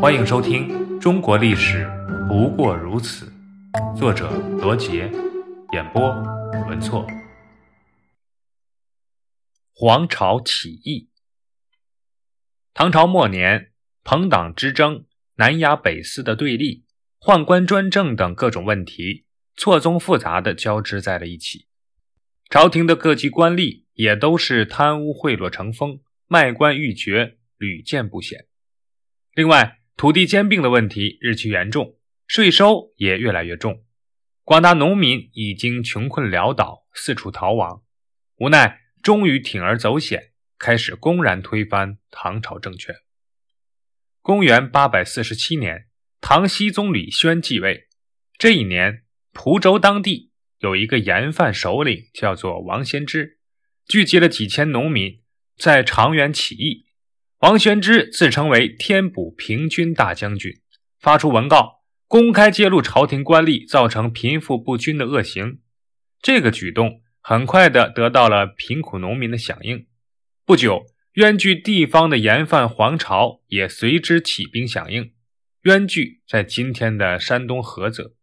欢迎收听《中国历史不过如此》，作者罗杰，演播文措。黄巢起义。唐朝末年，朋党之争、南压北四的对立、宦官专政等各种问题，错综复杂的交织在了一起。朝廷的各级官吏也都是贪污贿赂成风，卖官鬻爵屡见不鲜。另外，土地兼并的问题日趋严重，税收也越来越重，广大农民已经穷困潦倒，四处逃亡，无奈终于铤而走险，开始公然推翻唐朝政权。公元八百四十七年，唐僖宗李轩继位。这一年，蒲州当地有一个盐贩首领，叫做王先知，聚集了几千农民，在长垣起义。王玄之自称为天补平均大将军，发出文告，公开揭露朝廷官吏造成贫富不均的恶行。这个举动很快的得到了贫苦农民的响应。不久，冤居地方的盐贩黄巢也随之起兵响应。冤居在今天的山东菏泽。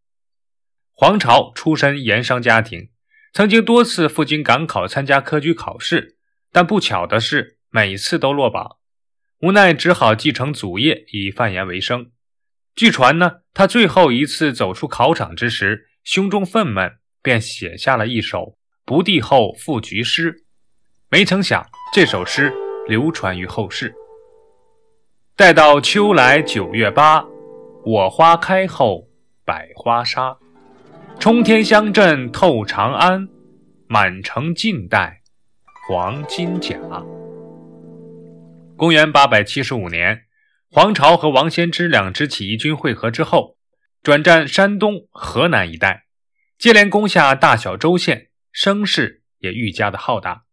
黄巢出身盐商家庭，曾经多次赴京赶考参加科举考试，但不巧的是，每次都落榜。无奈只好继承祖业，以贩盐为生。据传呢，他最后一次走出考场之时，胸中愤懑，便写下了一首《不第后赋菊诗》。没曾想，这首诗流传于后世。待到秋来九月八，我花开后百花杀。冲天香阵透长安，满城尽带黄金甲。公元八百七十五年，黄巢和王仙芝两支起义军会合之后，转战山东、河南一带，接连攻下大小州县，声势也愈加的浩大。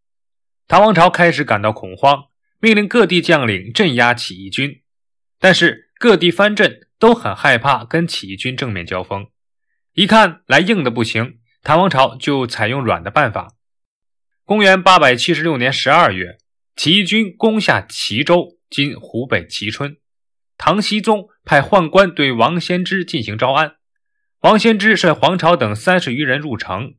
唐王朝开始感到恐慌，命令各地将领镇压起义军。但是各地藩镇都很害怕跟起义军正面交锋，一看来硬的不行，唐王朝就采用软的办法。公元八百七十六年十二月。起义军攻下齐州（今湖北蕲春），唐僖宗派宦官对王仙芝进行招安。王仙芝率黄巢等三十余人入城，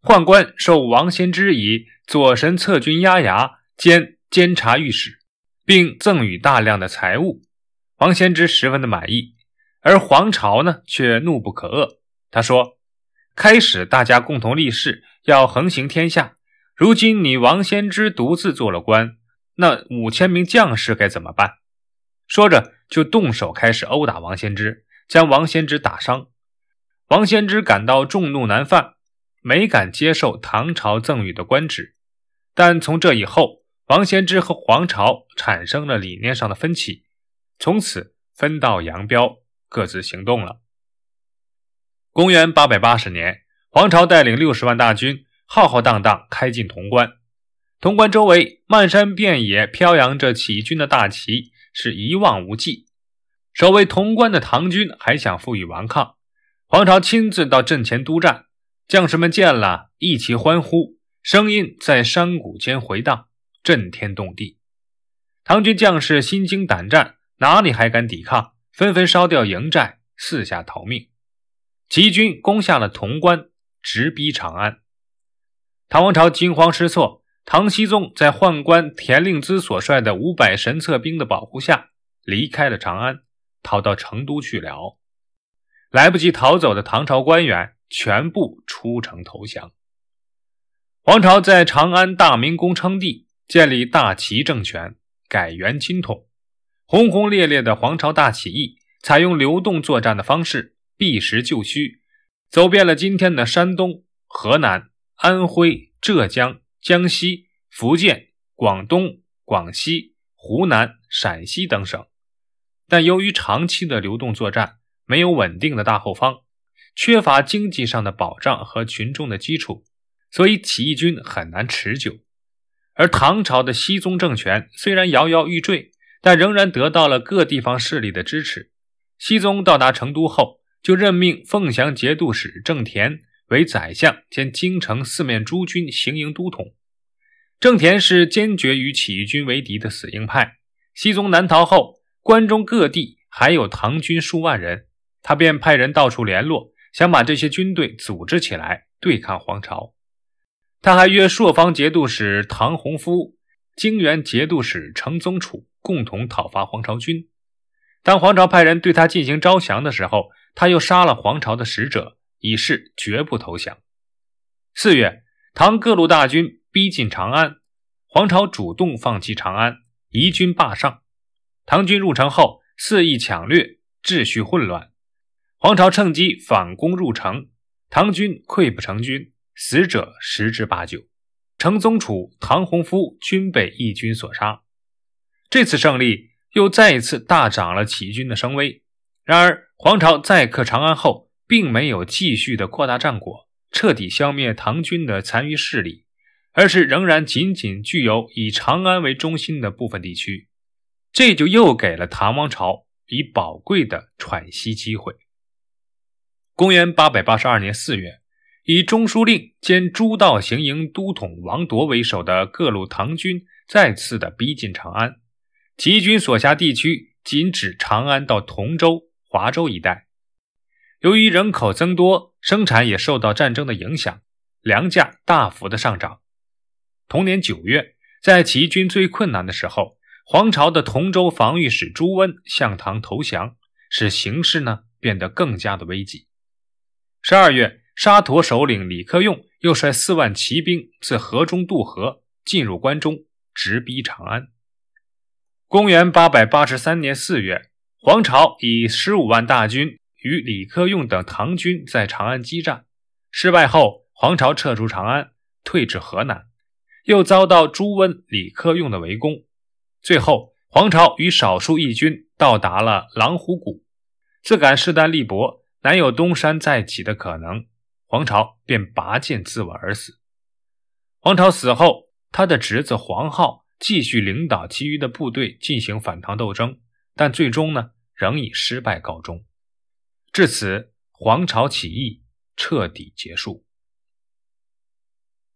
宦官授王仙芝以左神策军押牙兼监察御史，并赠予大量的财物。王仙芝十分的满意，而黄巢呢却怒不可遏。他说：“开始大家共同立誓，要横行天下。”如今你王先知独自做了官，那五千名将士该怎么办？说着就动手开始殴打王先知，将王先知打伤。王先知感到众怒难犯，没敢接受唐朝赠予的官职。但从这以后，王先知和黄巢产生了理念上的分歧，从此分道扬镳，各自行动了。公元八百八十年，黄巢带领六十万大军。浩浩荡荡开进潼关，潼关周围漫山遍野飘扬着起义军的大旗，是一望无际。守卫潼关的唐军还想负隅顽抗，黄巢亲自到阵前督战，将士们见了一齐欢呼，声音在山谷间回荡，震天动地。唐军将士心惊胆战，哪里还敢抵抗？纷纷烧掉营寨，四下逃命。起义军攻下了潼关，直逼长安。唐王朝惊慌失措，唐僖宗在宦官田令孜所率的五百神策兵的保护下，离开了长安，逃到成都去了。来不及逃走的唐朝官员全部出城投降。黄巢在长安大明宫称帝，建立大齐政权，改元金统。轰轰烈烈的黄巢大起义，采用流动作战的方式，避实就虚，走遍了今天的山东、河南。安徽、浙江、江西、福建、广东、广西、湖南、陕西等省，但由于长期的流动作战，没有稳定的大后方，缺乏经济上的保障和群众的基础，所以起义军很难持久。而唐朝的熹宗政权虽然摇摇欲坠，但仍然得到了各地方势力的支持。熹宗到达成都后，就任命凤翔节度使郑田。为宰相兼京城四面诸军行营都统，郑田是坚决与起义军为敌的死硬派。西宗南逃后，关中各地还有唐军数万人，他便派人到处联络，想把这些军队组织起来对抗黄巢。他还约朔方节度使唐洪夫、泾原节度使程宗楚共同讨伐黄巢军。当黄巢派人对他进行招降的时候，他又杀了黄巢的使者，以示绝不投降。四月，唐各路大军逼近长安，黄巢主动放弃长安，移军霸上。唐军入城后，肆意抢掠，秩序混乱。黄巢趁机反攻入城，唐军溃不成军，死者十之八九。程宗楚、唐洪夫均被义军所杀。这次胜利。又再一次大涨了起义军的声威。然而，黄巢再克长安后，并没有继续的扩大战果，彻底消灭唐军的残余势力，而是仍然仅仅具有以长安为中心的部分地区。这就又给了唐王朝以宝贵的喘息机会。公元八百八十二年四月，以中书令兼诸道行营都统王铎为首的各路唐军再次的逼近长安。起义军所辖地区仅指长安到同州、华州一带。由于人口增多，生产也受到战争的影响，粮价大幅的上涨。同年九月，在起义军最困难的时候，黄巢的同州防御使朱温向唐投降，使形势呢变得更加的危急。十二月，沙陀首领李克用又率四万骑兵自河中渡河，进入关中，直逼长安。公元八百八十三年四月，黄巢以十五万大军与李克用等唐军在长安激战，失败后，黄巢撤出长安，退至河南，又遭到朱温、李克用的围攻。最后，黄巢与少数义军到达了狼虎谷，自感势单力薄，难有东山再起的可能，黄巢便拔剑自刎而死。黄巢死后，他的侄子黄浩。继续领导其余的部队进行反唐斗争，但最终呢，仍以失败告终。至此，黄巢起义彻底结束。